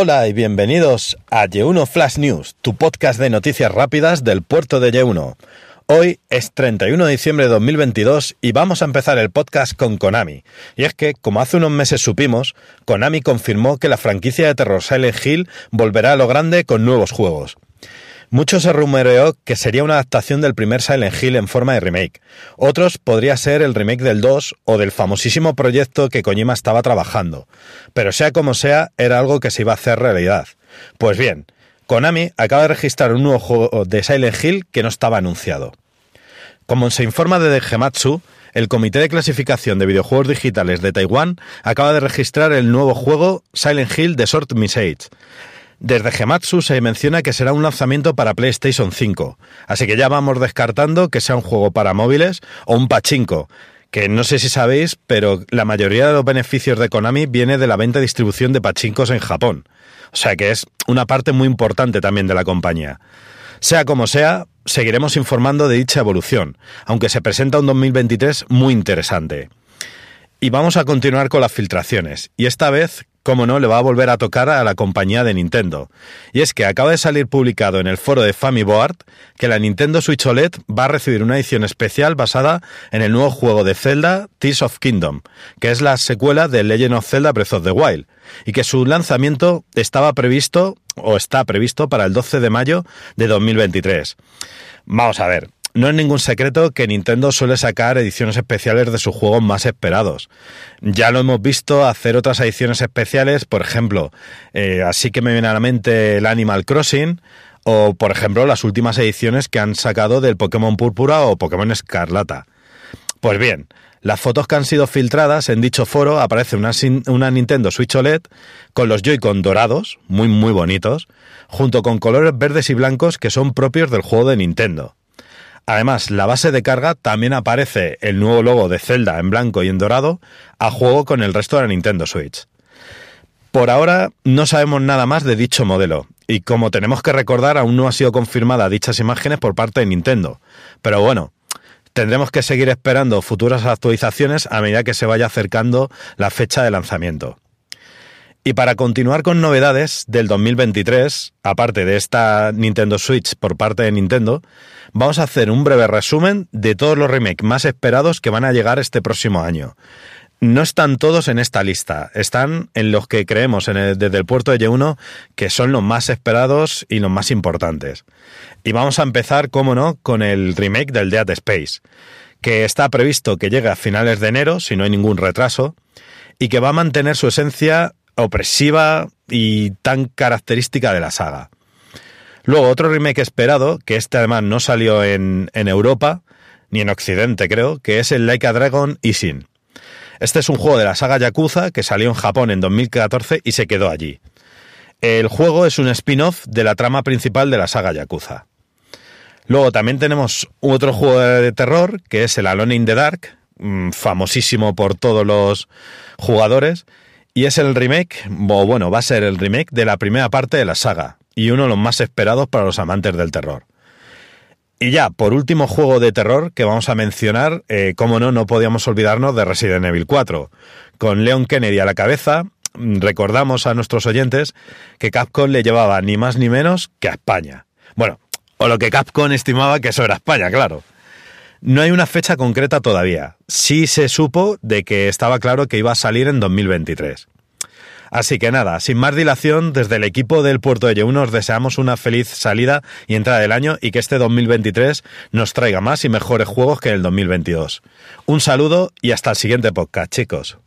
Hola y bienvenidos a Y1 Flash News, tu podcast de noticias rápidas del puerto de Y1. Hoy es 31 de diciembre de 2022 y vamos a empezar el podcast con Konami. Y es que, como hace unos meses supimos, Konami confirmó que la franquicia de terror Silent Hill volverá a lo grande con nuevos juegos. Mucho se rumoreó que sería una adaptación del primer Silent Hill en forma de remake. Otros podría ser el remake del 2 o del famosísimo proyecto que Kojima estaba trabajando. Pero sea como sea, era algo que se iba a hacer realidad. Pues bien, Konami acaba de registrar un nuevo juego de Silent Hill que no estaba anunciado. Como se informa de Gematsu, el Comité de Clasificación de Videojuegos Digitales de Taiwán acaba de registrar el nuevo juego Silent Hill The Short Message. Desde Gematsu se menciona que será un lanzamiento para PlayStation 5, así que ya vamos descartando que sea un juego para móviles o un pachinko, que no sé si sabéis, pero la mayoría de los beneficios de Konami viene de la venta y distribución de pachinkos en Japón. O sea que es una parte muy importante también de la compañía. Sea como sea, seguiremos informando de dicha evolución, aunque se presenta un 2023 muy interesante. Y vamos a continuar con las filtraciones, y esta vez cómo no, le va a volver a tocar a la compañía de Nintendo. Y es que acaba de salir publicado en el foro de Famiboard que la Nintendo Switch OLED va a recibir una edición especial basada en el nuevo juego de Zelda Tears of Kingdom, que es la secuela de Legend of Zelda Breath of the Wild, y que su lanzamiento estaba previsto o está previsto para el 12 de mayo de 2023. Vamos a ver, no es ningún secreto que Nintendo suele sacar ediciones especiales de sus juegos más esperados. Ya lo hemos visto hacer otras ediciones especiales, por ejemplo, eh, así que me viene a la mente el Animal Crossing, o por ejemplo las últimas ediciones que han sacado del Pokémon Púrpura o Pokémon Escarlata. Pues bien, las fotos que han sido filtradas en dicho foro aparece una, una Nintendo Switch OLED con los Joy-Con dorados, muy muy bonitos, junto con colores verdes y blancos que son propios del juego de Nintendo. Además, la base de carga también aparece el nuevo logo de Zelda en blanco y en dorado a juego con el resto de la Nintendo Switch. Por ahora no sabemos nada más de dicho modelo, y como tenemos que recordar, aún no ha sido confirmada dichas imágenes por parte de Nintendo. Pero bueno, tendremos que seguir esperando futuras actualizaciones a medida que se vaya acercando la fecha de lanzamiento. Y para continuar con novedades del 2023, aparte de esta Nintendo Switch por parte de Nintendo, vamos a hacer un breve resumen de todos los remakes más esperados que van a llegar este próximo año. No están todos en esta lista, están en los que creemos desde el puerto de Y1 que son los más esperados y los más importantes. Y vamos a empezar, como no, con el remake del Dead Space, que está previsto que llegue a finales de enero, si no hay ningún retraso, y que va a mantener su esencia opresiva y tan característica de la saga. Luego, otro remake esperado, que este además no salió en, Europa, ni en Occidente creo, que es el Like a Dragon Isin. Este es un juego de la saga Yakuza que salió en Japón en 2014 y se quedó allí. El juego es un spin-off de la trama principal de la saga Yakuza. Luego también tenemos otro juego de terror que es el Alone in the Dark, mm, famosísimo por todos los jugadores, y es el remake, o bueno, va a ser el remake de la primera parte de la saga, y uno de los más esperados para los amantes del terror. Y ya, por último juego de terror que vamos a mencionar, eh, como no, no podíamos olvidarnos de Resident Evil 4. Con Leon Kennedy a la cabeza, mm, recordamos a nuestros oyentes que Capcom le llevaba ni más ni menos que a España. Bueno, o lo que Capcom estimaba que eso era España, claro. No hay una fecha concreta todavía. Sí se supo de que estaba claro que iba a salir en 2023. Así que nada, sin más dilación, desde el equipo del Puerto de Yeun os deseamos una feliz salida y entrada del año y que este 2023 nos traiga más y mejores juegos que el 2022. Un saludo y hasta el siguiente podcast, chicos.